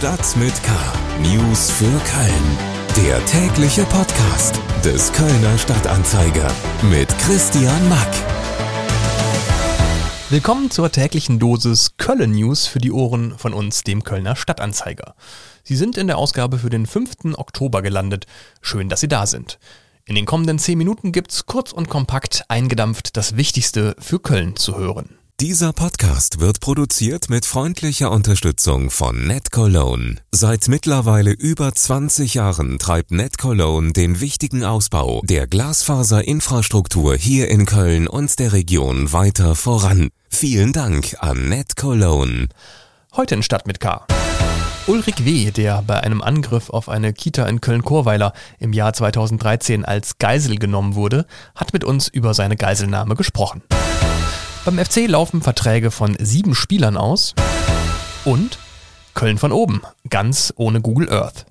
Stadt mit K. News für Köln. Der tägliche Podcast des Kölner Stadtanzeiger mit Christian Mack. Willkommen zur täglichen Dosis Köln News für die Ohren von uns, dem Kölner Stadtanzeiger. Sie sind in der Ausgabe für den 5. Oktober gelandet. Schön, dass Sie da sind. In den kommenden 10 Minuten gibt's kurz und kompakt eingedampft das Wichtigste für Köln zu hören. Dieser Podcast wird produziert mit freundlicher Unterstützung von NetCologne. Seit mittlerweile über 20 Jahren treibt NetCologne den wichtigen Ausbau der Glasfaserinfrastruktur hier in Köln und der Region weiter voran. Vielen Dank an NetCologne. Heute in Stadt mit K. Ulrich W., der bei einem Angriff auf eine Kita in Köln-Chorweiler im Jahr 2013 als Geisel genommen wurde, hat mit uns über seine Geiselnahme gesprochen. Beim FC laufen Verträge von sieben Spielern aus und Köln von oben, ganz ohne Google Earth.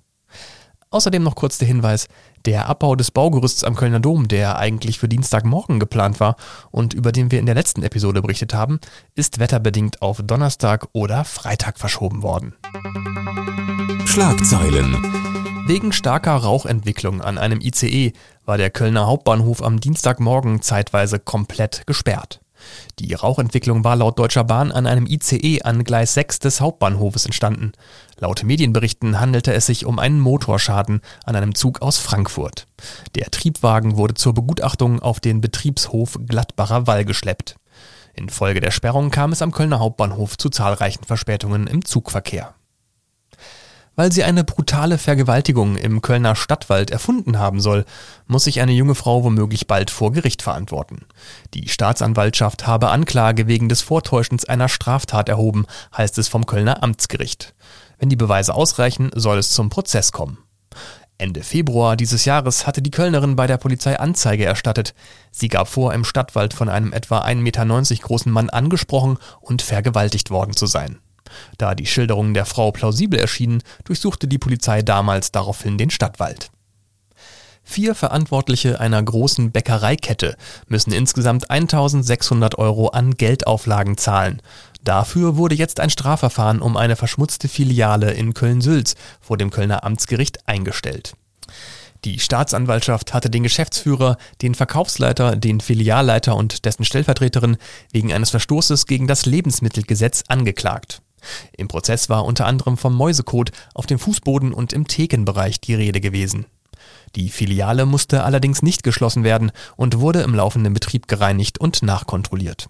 Außerdem noch kurz der Hinweis, der Abbau des Baugerüsts am Kölner Dom, der eigentlich für Dienstagmorgen geplant war und über den wir in der letzten Episode berichtet haben, ist wetterbedingt auf Donnerstag oder Freitag verschoben worden. Schlagzeilen. Wegen starker Rauchentwicklung an einem ICE war der Kölner Hauptbahnhof am Dienstagmorgen zeitweise komplett gesperrt. Die Rauchentwicklung war laut Deutscher Bahn an einem ICE an Gleis 6 des Hauptbahnhofes entstanden. Laut Medienberichten handelte es sich um einen Motorschaden an einem Zug aus Frankfurt. Der Triebwagen wurde zur Begutachtung auf den Betriebshof Gladbacher Wall geschleppt. Infolge der Sperrung kam es am Kölner Hauptbahnhof zu zahlreichen Verspätungen im Zugverkehr weil sie eine brutale Vergewaltigung im Kölner Stadtwald erfunden haben soll, muss sich eine junge Frau womöglich bald vor Gericht verantworten. Die Staatsanwaltschaft habe Anklage wegen des Vortäuschens einer Straftat erhoben, heißt es vom Kölner Amtsgericht. Wenn die Beweise ausreichen, soll es zum Prozess kommen. Ende Februar dieses Jahres hatte die Kölnerin bei der Polizei Anzeige erstattet. Sie gab vor, im Stadtwald von einem etwa 1,90 Meter großen Mann angesprochen und vergewaltigt worden zu sein. Da die Schilderungen der Frau plausibel erschienen, durchsuchte die Polizei damals daraufhin den Stadtwald. Vier Verantwortliche einer großen Bäckereikette müssen insgesamt 1600 Euro an Geldauflagen zahlen. Dafür wurde jetzt ein Strafverfahren um eine verschmutzte Filiale in Köln-Sülz vor dem Kölner Amtsgericht eingestellt. Die Staatsanwaltschaft hatte den Geschäftsführer, den Verkaufsleiter, den Filialleiter und dessen Stellvertreterin wegen eines Verstoßes gegen das Lebensmittelgesetz angeklagt. Im Prozess war unter anderem vom Mäusekot auf dem Fußboden und im Thekenbereich die Rede gewesen. Die Filiale musste allerdings nicht geschlossen werden und wurde im laufenden Betrieb gereinigt und nachkontrolliert.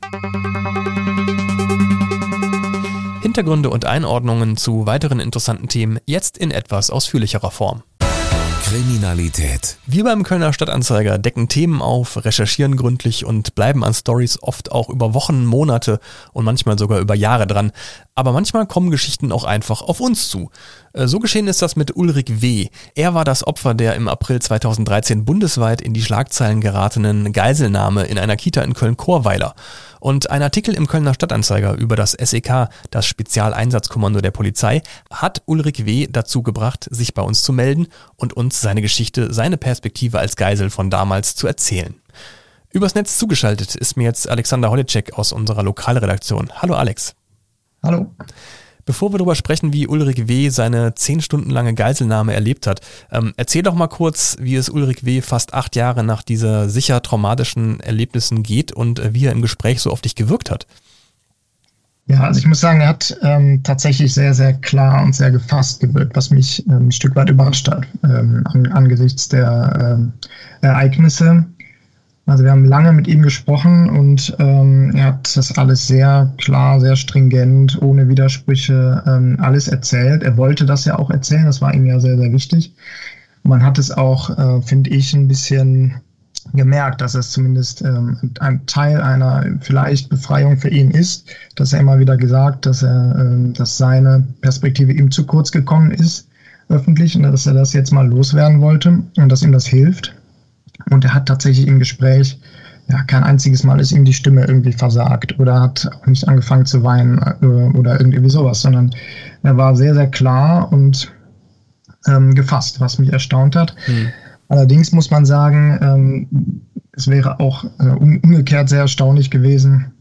Hintergründe und Einordnungen zu weiteren interessanten Themen jetzt in etwas ausführlicherer Form. Kriminalität. Wir beim Kölner Stadtanzeiger decken Themen auf, recherchieren gründlich und bleiben an Stories oft auch über Wochen, Monate und manchmal sogar über Jahre dran. Aber manchmal kommen Geschichten auch einfach auf uns zu. Äh, so geschehen ist das mit Ulrich W. Er war das Opfer der im April 2013 bundesweit in die Schlagzeilen geratenen Geiselnahme in einer Kita in Köln-Chorweiler. Und ein Artikel im Kölner Stadtanzeiger über das SEK, das Spezialeinsatzkommando der Polizei, hat Ulrich W. dazu gebracht, sich bei uns zu melden und uns seine Geschichte, seine Perspektive als Geisel von damals zu erzählen. Übers Netz zugeschaltet ist mir jetzt Alexander Holicek aus unserer Lokalredaktion. Hallo Alex. Hallo. Bevor wir darüber sprechen, wie Ulrich W. seine zehn Stunden lange Geiselnahme erlebt hat, ähm, erzähl doch mal kurz, wie es Ulrich W. fast acht Jahre nach dieser sicher traumatischen Erlebnissen geht und äh, wie er im Gespräch so auf dich gewirkt hat. Ja, also ich muss sagen, er hat ähm, tatsächlich sehr, sehr klar und sehr gefasst gewirkt, was mich ähm, ein Stück weit überrascht hat ähm, an, angesichts der ähm, Ereignisse. Also wir haben lange mit ihm gesprochen und ähm, er hat das alles sehr klar, sehr stringent, ohne Widersprüche ähm, alles erzählt. Er wollte das ja auch erzählen, das war ihm ja sehr, sehr wichtig. Man hat es auch, äh, finde ich, ein bisschen gemerkt, dass es zumindest ähm, ein Teil einer vielleicht Befreiung für ihn ist, dass er immer wieder gesagt, dass er, äh, dass seine Perspektive ihm zu kurz gekommen ist öffentlich und dass er das jetzt mal loswerden wollte und dass ihm das hilft. Und er hat tatsächlich im Gespräch, ja, kein einziges Mal ist ihm die Stimme irgendwie versagt oder hat auch nicht angefangen zu weinen äh, oder irgendwie sowas, sondern er war sehr, sehr klar und ähm, gefasst, was mich erstaunt hat. Hm. Allerdings muss man sagen, ähm, es wäre auch äh, umgekehrt sehr erstaunlich gewesen,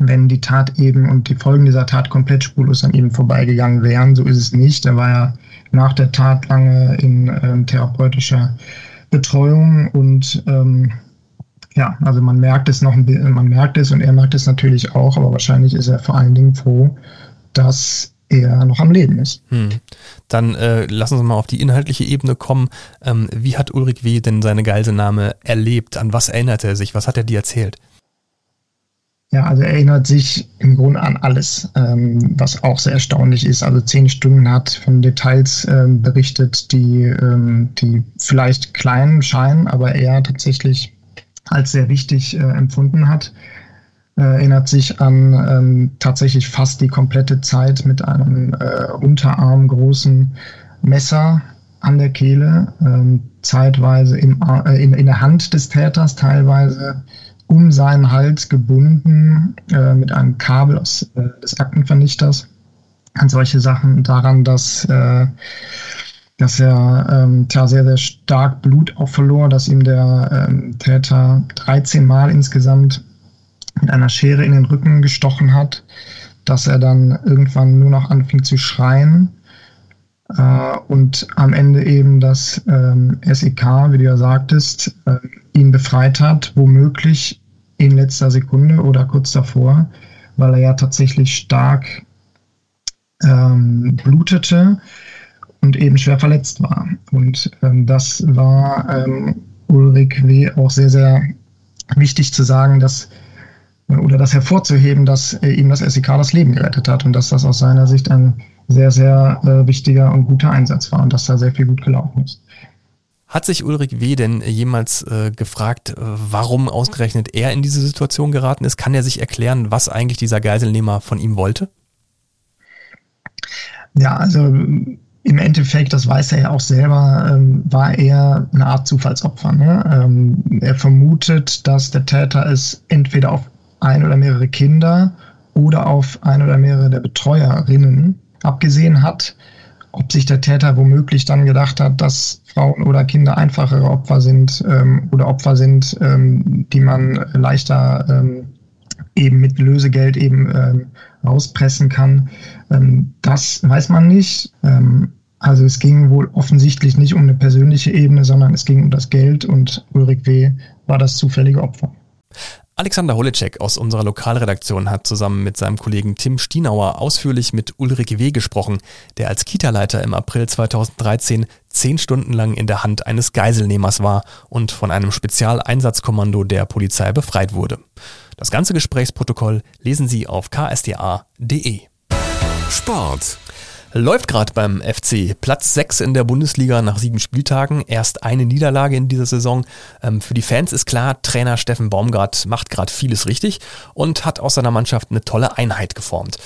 wenn die Tat eben und die Folgen dieser Tat komplett spurlos an ihm vorbeigegangen wären. So ist es nicht. Er war ja nach der Tat lange in ähm, therapeutischer Betreuung und ähm, ja, also man merkt es noch, man merkt es und er merkt es natürlich auch, aber wahrscheinlich ist er vor allen Dingen froh, dass er noch am Leben ist. Hm. Dann äh, lassen Sie mal auf die inhaltliche Ebene kommen. Ähm, wie hat Ulrich W. denn seine Geiselnahme erlebt? An was erinnert er sich? Was hat er dir erzählt? Ja, also er erinnert sich im Grunde an alles, ähm, was auch sehr erstaunlich ist. Also zehn Stunden hat von Details ähm, berichtet, die, ähm, die vielleicht klein scheinen, aber er tatsächlich als sehr wichtig äh, empfunden hat. Äh, erinnert sich an ähm, tatsächlich fast die komplette Zeit mit einem äh, unterarmgroßen Messer an der Kehle, ähm, zeitweise im, äh, in, in der Hand des Täters, teilweise um seinen Hals gebunden äh, mit einem Kabel aus, äh, des Aktenvernichters. An solche Sachen daran, dass, äh, dass er ähm, tja, sehr, sehr stark Blut auch verlor, dass ihm der ähm, Täter 13 Mal insgesamt mit einer Schere in den Rücken gestochen hat, dass er dann irgendwann nur noch anfing zu schreien äh, und am Ende eben das ähm, SEK, wie du ja sagtest, äh, ihn befreit hat, womöglich in letzter Sekunde oder kurz davor, weil er ja tatsächlich stark ähm, blutete und eben schwer verletzt war. Und ähm, das war ähm, Ulrich W. auch sehr, sehr wichtig zu sagen, dass oder das hervorzuheben, dass äh, ihm das SEK das Leben gerettet hat und dass das aus seiner Sicht ein sehr, sehr äh, wichtiger und guter Einsatz war und dass da sehr viel gut gelaufen ist. Hat sich Ulrich W. denn jemals äh, gefragt, äh, warum ausgerechnet er in diese Situation geraten ist? Kann er sich erklären, was eigentlich dieser Geiselnehmer von ihm wollte? Ja, also im Endeffekt, das weiß er ja auch selber, ähm, war er eine Art Zufallsopfer. Ne? Ähm, er vermutet, dass der Täter es entweder auf ein oder mehrere Kinder oder auf ein oder mehrere der Betreuerinnen abgesehen hat. Ob sich der Täter womöglich dann gedacht hat, dass Frauen oder Kinder einfachere Opfer sind ähm, oder Opfer sind, ähm, die man leichter ähm, eben mit Lösegeld eben ähm, rauspressen kann, ähm, das weiß man nicht. Ähm, also es ging wohl offensichtlich nicht um eine persönliche Ebene, sondern es ging um das Geld und Ulrich W. war das zufällige Opfer. Alexander Holecek aus unserer Lokalredaktion hat zusammen mit seinem Kollegen Tim Stienauer ausführlich mit Ulrike W. gesprochen, der als Kita-Leiter im April 2013 zehn Stunden lang in der Hand eines Geiselnehmers war und von einem Spezialeinsatzkommando der Polizei befreit wurde. Das ganze Gesprächsprotokoll lesen Sie auf ksda.de. Sport. Läuft gerade beim FC. Platz 6 in der Bundesliga nach sieben Spieltagen. Erst eine Niederlage in dieser Saison. Ähm, für die Fans ist klar, Trainer Steffen Baumgart macht gerade vieles richtig und hat aus seiner Mannschaft eine tolle Einheit geformt.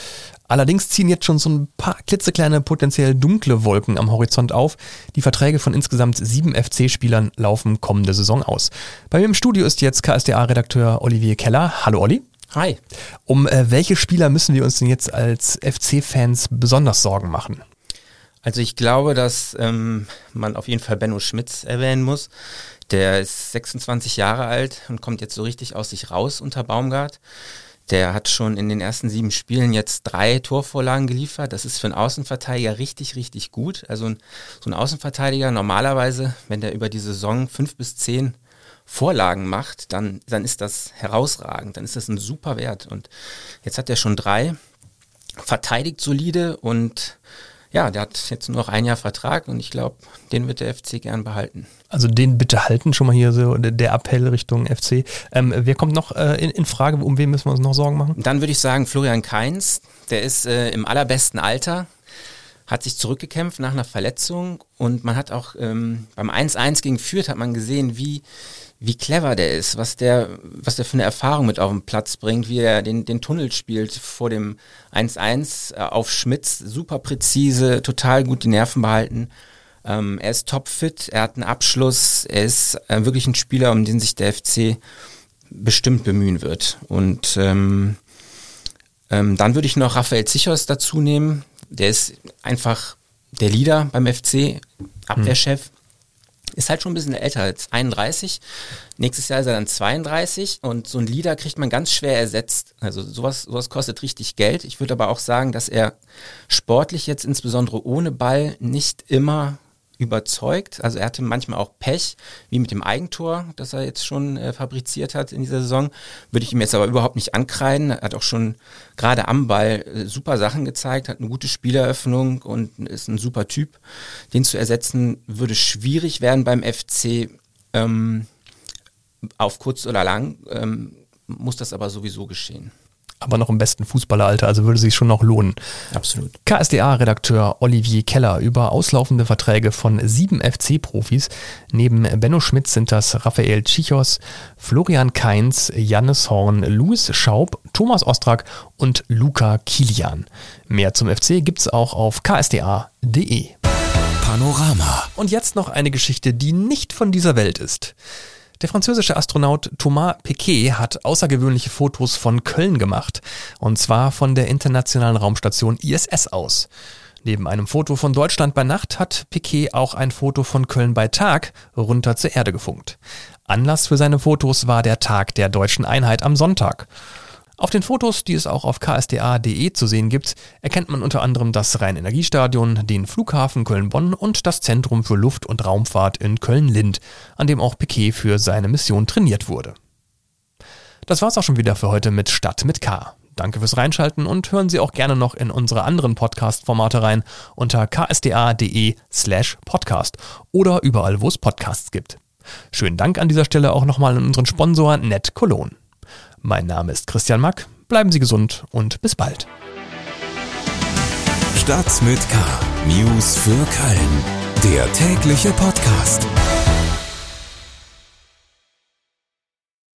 Allerdings ziehen jetzt schon so ein paar klitzekleine, potenziell dunkle Wolken am Horizont auf. Die Verträge von insgesamt sieben FC-Spielern laufen kommende Saison aus. Bei mir im Studio ist jetzt KSDA-Redakteur Olivier Keller. Hallo Olli. Hi. Um äh, welche Spieler müssen wir uns denn jetzt als FC-Fans besonders Sorgen machen? Also ich glaube, dass ähm, man auf jeden Fall Benno Schmitz erwähnen muss. Der ist 26 Jahre alt und kommt jetzt so richtig aus sich raus unter Baumgart. Der hat schon in den ersten sieben Spielen jetzt drei Torvorlagen geliefert. Das ist für einen Außenverteidiger richtig, richtig gut. Also ein, so ein Außenverteidiger normalerweise, wenn der über die Saison fünf bis zehn Vorlagen macht, dann, dann ist das herausragend, dann ist das ein super Wert. Und jetzt hat er schon drei, verteidigt solide und ja, der hat jetzt nur noch ein Jahr Vertrag und ich glaube, den wird der FC gern behalten. Also den bitte halten, schon mal hier so der Appell Richtung FC. Ähm, wer kommt noch äh, in, in, Frage? Um wen müssen wir uns noch Sorgen machen? Dann würde ich sagen Florian Kainz, der ist äh, im allerbesten Alter, hat sich zurückgekämpft nach einer Verletzung und man hat auch ähm, beim 1-1 gegen Fürth hat man gesehen, wie wie clever der ist, was der, was der für eine Erfahrung mit auf den Platz bringt, wie er den, den Tunnel spielt vor dem 1-1 äh, auf Schmitz, super präzise, total gut die Nerven behalten. Ähm, er ist topfit, er hat einen Abschluss, er ist äh, wirklich ein Spieler, um den sich der FC bestimmt bemühen wird. Und ähm, ähm, dann würde ich noch Raphael Zichos dazu nehmen. Der ist einfach der Leader beim FC, Abwehrchef. ist halt schon ein bisschen älter als 31. Nächstes Jahr ist er dann 32 und so ein Lieder kriegt man ganz schwer ersetzt. Also sowas, sowas kostet richtig Geld. Ich würde aber auch sagen, dass er sportlich jetzt insbesondere ohne Ball nicht immer überzeugt. Also er hatte manchmal auch Pech, wie mit dem Eigentor, das er jetzt schon äh, fabriziert hat in dieser Saison. Würde ich ihm jetzt aber überhaupt nicht ankreiden. Er hat auch schon gerade am Ball äh, super Sachen gezeigt, hat eine gute Spieleröffnung und ist ein super Typ. Den zu ersetzen würde schwierig werden beim FC. Ähm, auf kurz oder lang ähm, muss das aber sowieso geschehen aber noch im besten Fußballeralter, also würde sich schon noch lohnen. Absolut. KSDA-Redakteur Olivier Keller über auslaufende Verträge von sieben FC-Profis. Neben Benno Schmidt sind das Raphael Tschichos, Florian Kainz, Jannis Horn, Louis Schaub, Thomas Ostrak und Luca Kilian. Mehr zum FC gibt's auch auf ksda.de. Panorama. Und jetzt noch eine Geschichte, die nicht von dieser Welt ist. Der französische Astronaut Thomas Pesquet hat außergewöhnliche Fotos von Köln gemacht, und zwar von der internationalen Raumstation ISS aus. Neben einem Foto von Deutschland bei Nacht hat Piquet auch ein Foto von Köln bei Tag runter zur Erde gefunkt. Anlass für seine Fotos war der Tag der deutschen Einheit am Sonntag. Auf den Fotos, die es auch auf ksda.de zu sehen gibt, erkennt man unter anderem das Rhein-Energiestadion, den Flughafen Köln-Bonn und das Zentrum für Luft- und Raumfahrt in Köln-Lind, an dem auch Piquet für seine Mission trainiert wurde. Das war's auch schon wieder für heute mit Stadt mit K. Danke fürs Reinschalten und hören Sie auch gerne noch in unsere anderen Podcast-Formate rein unter ksda.de slash podcast oder überall, wo es Podcasts gibt. Schönen Dank an dieser Stelle auch nochmal an unseren Sponsor Net Cologne. Mein Name ist Christian Mack. Bleiben Sie gesund und bis bald. Stadt mit K. News für Köln. Der tägliche Podcast.